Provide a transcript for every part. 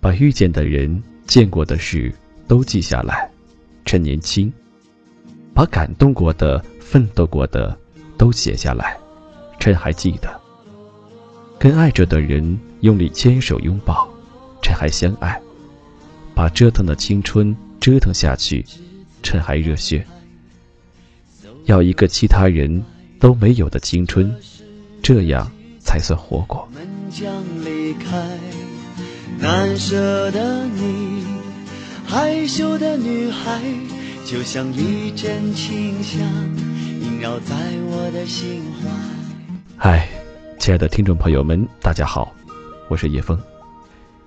把遇见的人、见过的事都记下来，趁年轻；把感动过的、奋斗过的都写下来，趁还记得。跟爱着的人用力牵手拥抱，趁还相爱。把折腾的青春折腾下去，趁还热血。要一个其他人都没有的青春，这样才算活过。难舍的你，害羞的女孩，就像一阵清香，萦绕在我的心怀。嗨，亲爱的听众朋友们，大家好，我是叶枫。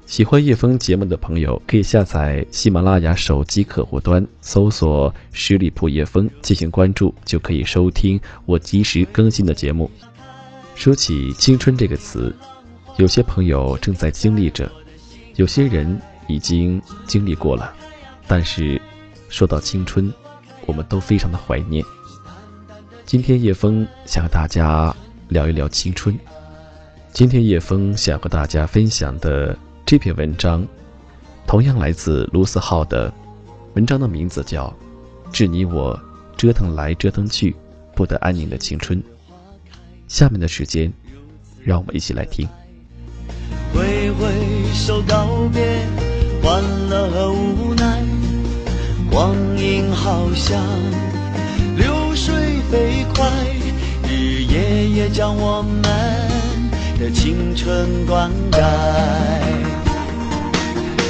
喜欢叶枫节目的朋友，可以下载喜马拉雅手机客户端，搜索“十里铺叶枫”进行关注，就可以收听我及时更新的节目。说起青春这个词，有些朋友正在经历着。有些人已经经历过了，但是说到青春，我们都非常的怀念。今天叶枫想和大家聊一聊青春。今天叶枫想和大家分享的这篇文章，同样来自卢思浩的，文章的名字叫《致你我折腾来折腾去不得安宁的青春》。下面的时间，让我们一起来听。挥挥手告别欢乐和无奈，光阴好像流水飞快，日夜夜将我们的青春灌溉。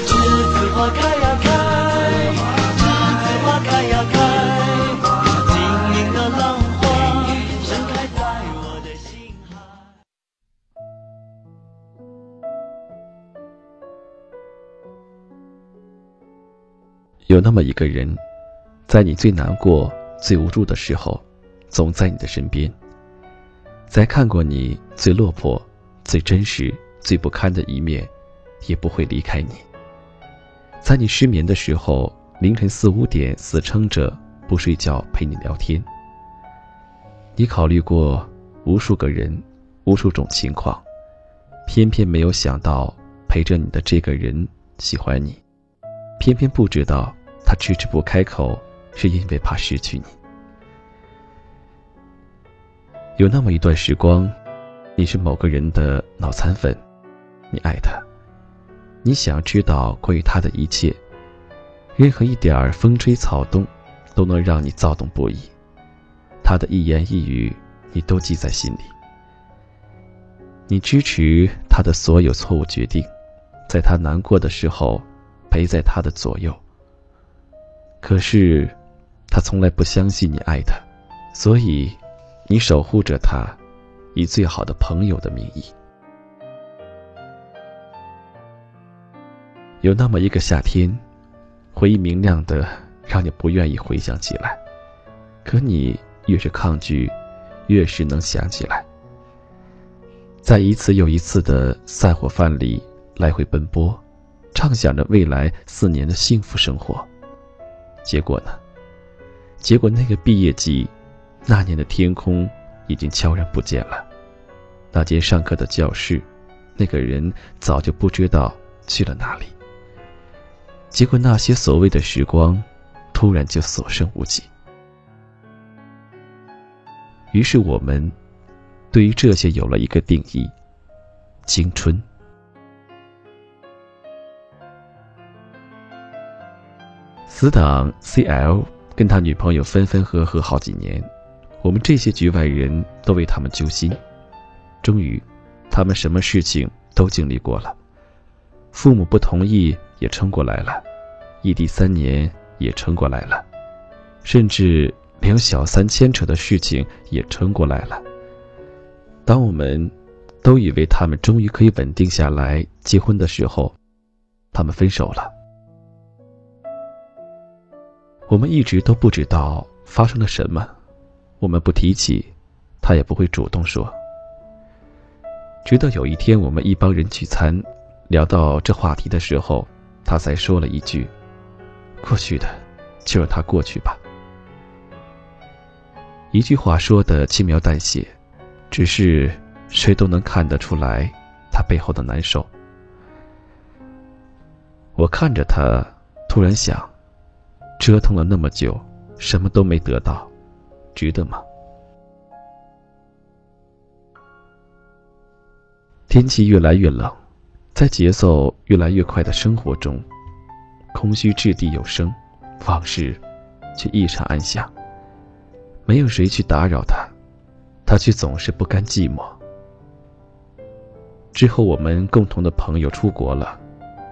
栀子花开，有那么一个人，在你最难过、最无助的时候，总在你的身边；在看过你最落魄、最真实、最不堪的一面，也不会离开你。在你失眠的时候，凌晨四五点死撑着不睡觉陪你聊天。你考虑过无数个人、无数种情况，偏偏没有想到陪着你的这个人喜欢你，偏偏不知道。他迟迟不开口，是因为怕失去你。有那么一段时光，你是某个人的脑残粉，你爱他，你想知道关于他的一切，任何一点风吹草动，都能让你躁动不已。他的一言一语，你都记在心里。你支持他的所有错误决定，在他难过的时候，陪在他的左右。可是，他从来不相信你爱他，所以，你守护着他，以最好的朋友的名义。有那么一个夏天，回忆明亮的，让你不愿意回想起来，可你越是抗拒，越是能想起来。在一次又一次的散伙饭里来回奔波，畅想着未来四年的幸福生活。结果呢？结果那个毕业季，那年的天空已经悄然不见了。那间上课的教室，那个人早就不知道去了哪里。结果那些所谓的时光，突然就所剩无几。于是我们，对于这些有了一个定义：青春。死党 C.L 跟他女朋友分分合合好几年，我们这些局外人都为他们揪心。终于，他们什么事情都经历过了，父母不同意也撑过来了，异地三年也撑过来了，甚至连小三牵扯的事情也撑过来了。当我们都以为他们终于可以稳定下来结婚的时候，他们分手了。我们一直都不知道发生了什么，我们不提起，他也不会主动说。直到有一天，我们一帮人聚餐，聊到这话题的时候，他才说了一句：“过去的，就让它过去吧。”一句话说的轻描淡写，只是谁都能看得出来他背后的难受。我看着他，突然想，折腾了那么久，什么都没得到，值得吗？天气越来越冷，在节奏越来越快的生活中，空虚掷地有声，往事却异常安详。没有谁去打扰他，他却总是不甘寂寞。之后，我们共同的朋友出国了。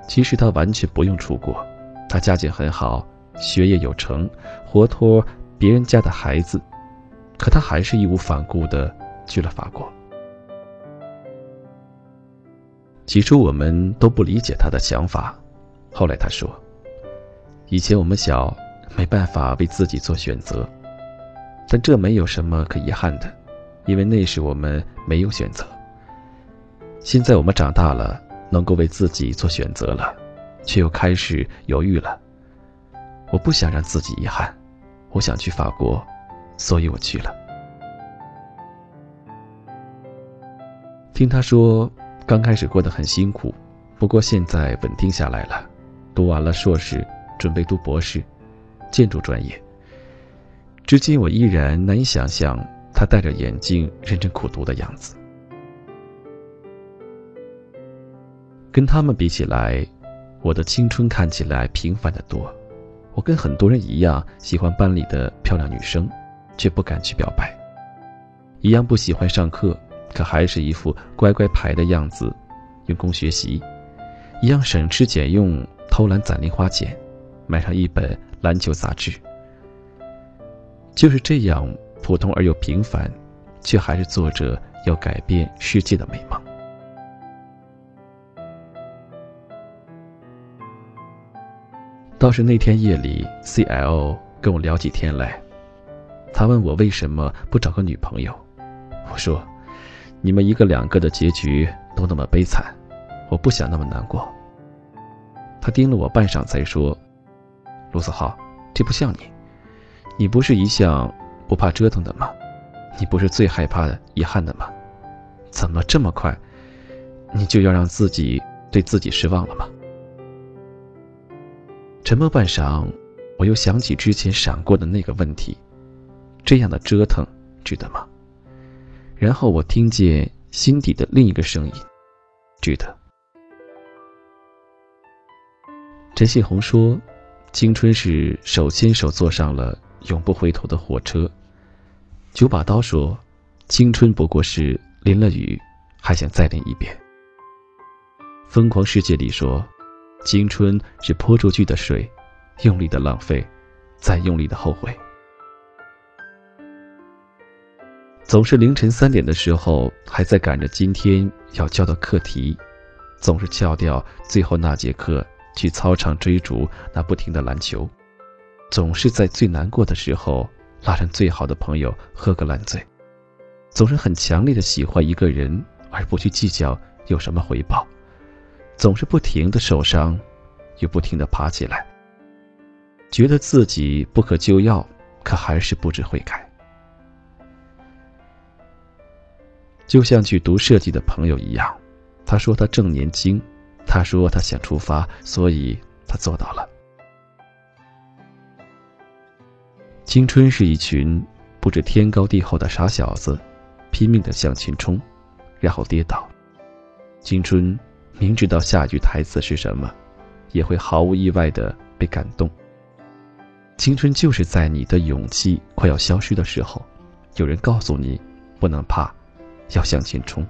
其实他完全不用出国，他家境很好，学业有成，活脱别人家的孩子，可他还是义无反顾的去了法国。起初我们都不理解他的想法，后来他说：“以前我们小，没办法为自己做选择，但这没有什么可遗憾的，因为那时我们没有选择。现在我们长大了。”能够为自己做选择了，却又开始犹豫了。我不想让自己遗憾，我想去法国，所以我去了。听他说，刚开始过得很辛苦，不过现在稳定下来了，读完了硕士，准备读博士，建筑专业。至今我依然难以想象他戴着眼镜认真苦读的样子。跟他们比起来，我的青春看起来平凡的多。我跟很多人一样，喜欢班里的漂亮女生，却不敢去表白；一样不喜欢上课，可还是一副乖乖牌的样子，用功学习；一样省吃俭用，偷懒攒零花钱，买上一本篮球杂志。就是这样普通而又平凡，却还是做着要改变世界的美梦。倒是那天夜里，C.L 跟我聊起天来。他问我为什么不找个女朋友。我说：“你们一个两个的结局都那么悲惨，我不想那么难过。”他盯了我半晌，才说：“卢子浩，这不像你。你不是一向不怕折腾的吗？你不是最害怕遗憾的吗？怎么这么快，你就要让自己对自己失望了吗？”沉默半晌，我又想起之前闪过的那个问题：这样的折腾值得吗？然后我听见心底的另一个声音：值得。陈信宏说：“青春是手牵手坐上了永不回头的火车。”九把刀说：“青春不过是淋了雨，还想再淋一遍。”疯狂世界里说。青春是泼出去的水，用力的浪费，再用力的后悔。总是凌晨三点的时候，还在赶着今天要交的课题，总是翘掉最后那节课去操场追逐那不停的篮球，总是在最难过的时候拉上最好的朋友喝个烂醉，总是很强烈的喜欢一个人，而不去计较有什么回报。总是不停的受伤，又不停的爬起来。觉得自己不可救药，可还是不知悔改。就像去读设计的朋友一样，他说他正年轻，他说他想出发，所以他做到了。青春是一群不知天高地厚的傻小子，拼命的向前冲，然后跌倒。青春。明知道下句台词是什么，也会毫无意外的被感动。青春就是在你的勇气快要消失的时候，有人告诉你，不能怕，要向前冲。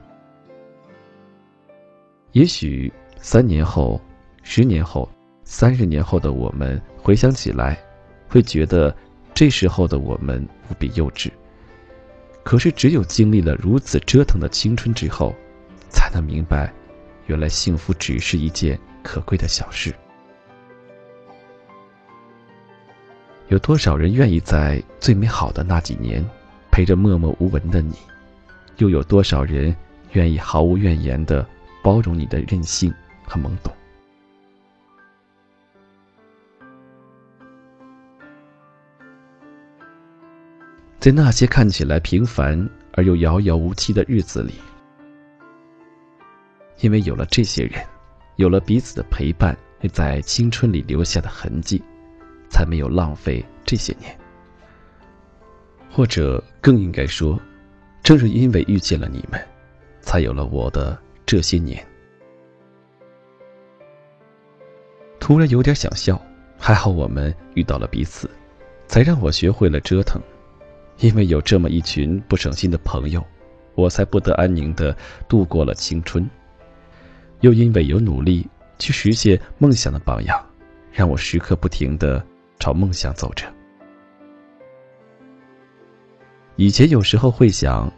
也许三年后、十年后、三十年后的我们回想起来，会觉得这时候的我们无比幼稚。可是，只有经历了如此折腾的青春之后，才能明白。原来幸福只是一件可贵的小事。有多少人愿意在最美好的那几年陪着默默无闻的你？又有多少人愿意毫无怨言的包容你的任性和懵懂？在那些看起来平凡而又遥遥无期的日子里。因为有了这些人，有了彼此的陪伴在青春里留下的痕迹，才没有浪费这些年。或者更应该说，正是因为遇见了你们，才有了我的这些年。突然有点想笑，还好我们遇到了彼此，才让我学会了折腾。因为有这么一群不省心的朋友，我才不得安宁的度过了青春。又因为有努力去实现梦想的榜样，让我时刻不停的朝梦想走着。以前有时候会想，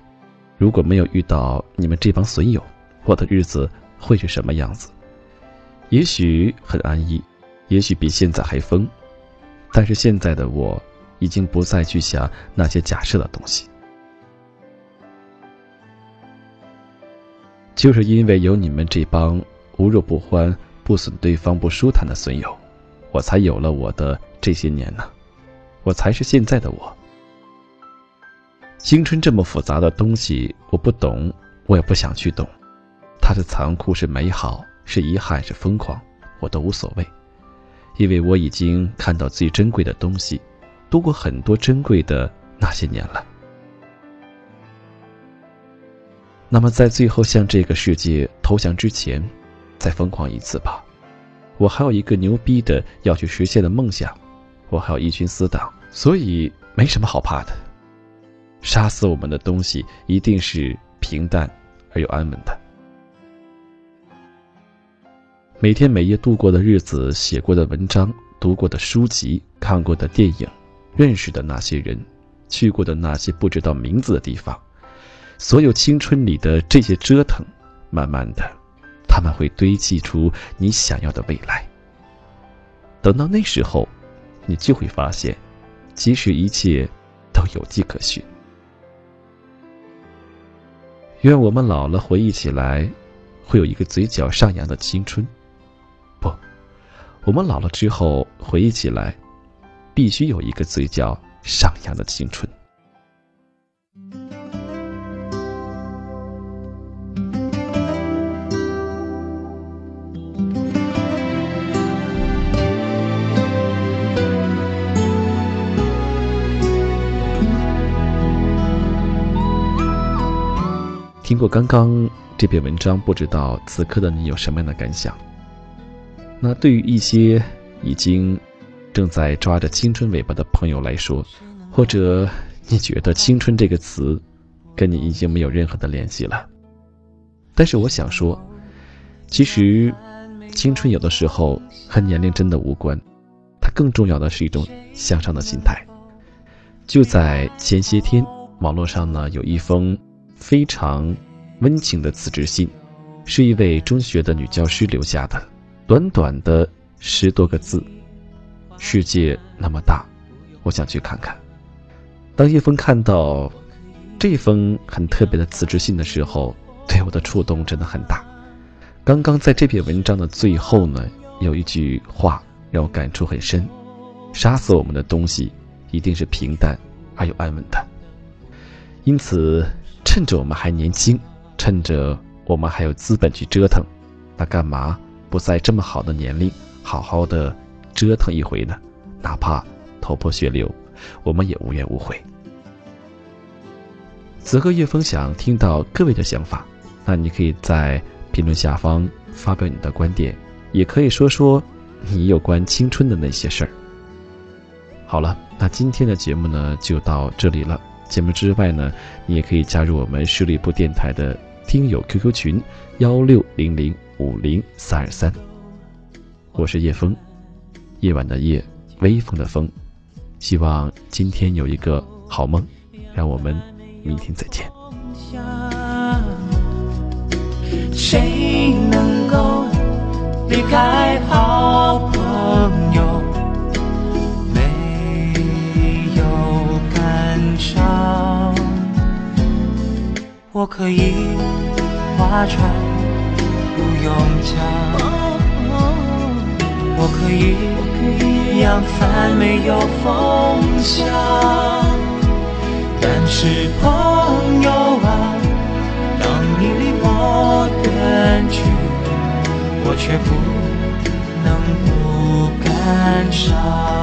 如果没有遇到你们这帮损友，我的日子会是什么样子？也许很安逸，也许比现在还疯。但是现在的我，已经不再去想那些假设的东西。就是因为有你们这帮无肉不欢、不损对方不舒坦的损友，我才有了我的这些年呢。我才是现在的我。青春这么复杂的东西，我不懂，我也不想去懂。它是残酷，是美好，是遗憾，是疯狂，我都无所谓，因为我已经看到最珍贵的东西，度过很多珍贵的那些年了。那么，在最后向这个世界投降之前，再疯狂一次吧。我还有一个牛逼的要去实现的梦想，我还有一群死党，所以没什么好怕的。杀死我们的东西一定是平淡而又安稳的。每天每夜度过的日子，写过的文章，读过的书籍，看过的电影，认识的那些人，去过的那些不知道名字的地方，所有青春里的这些折腾，慢慢的，他们会堆砌出你想要的未来。等到那时候，你就会发现，其实一切都有迹可循。愿我们老了回忆起来，会有一个嘴角上扬的青春。不，我们老了之后回忆起来，必须有一个嘴角上扬的青春。听过刚刚这篇文章，不知道此刻的你有什么样的感想？那对于一些已经正在抓着青春尾巴的朋友来说，或者你觉得“青春”这个词跟你已经没有任何的联系了，但是我想说，其实青春有的时候和年龄真的无关，它更重要的是一种向上的心态。就在前些天，网络上呢有一封。非常温情的辞职信，是一位中学的女教师留下的，短短的十多个字。世界那么大，我想去看看。当叶枫看到这封很特别的辞职信的时候，对我的触动真的很大。刚刚在这篇文章的最后呢，有一句话让我感触很深：杀死我们的东西，一定是平淡而又安稳的。因此。趁着我们还年轻，趁着我们还有资本去折腾，那干嘛不在这么好的年龄好好的折腾一回呢？哪怕头破血流，我们也无怨无悔。此刻叶峰想听到各位的想法，那你可以在评论下方发表你的观点，也可以说说你有关青春的那些事儿。好了，那今天的节目呢就到这里了。节目之外呢，你也可以加入我们十里铺电台的听友 QQ 群幺六零零五零三二三。我是叶枫，夜晚的夜，微风的风。希望今天有一个好梦，让我们明天再见。谁能够离开好可以划船不用桨，我可以扬帆没有风向，但是朋友啊，当你离我远去，我却不能不。感伤。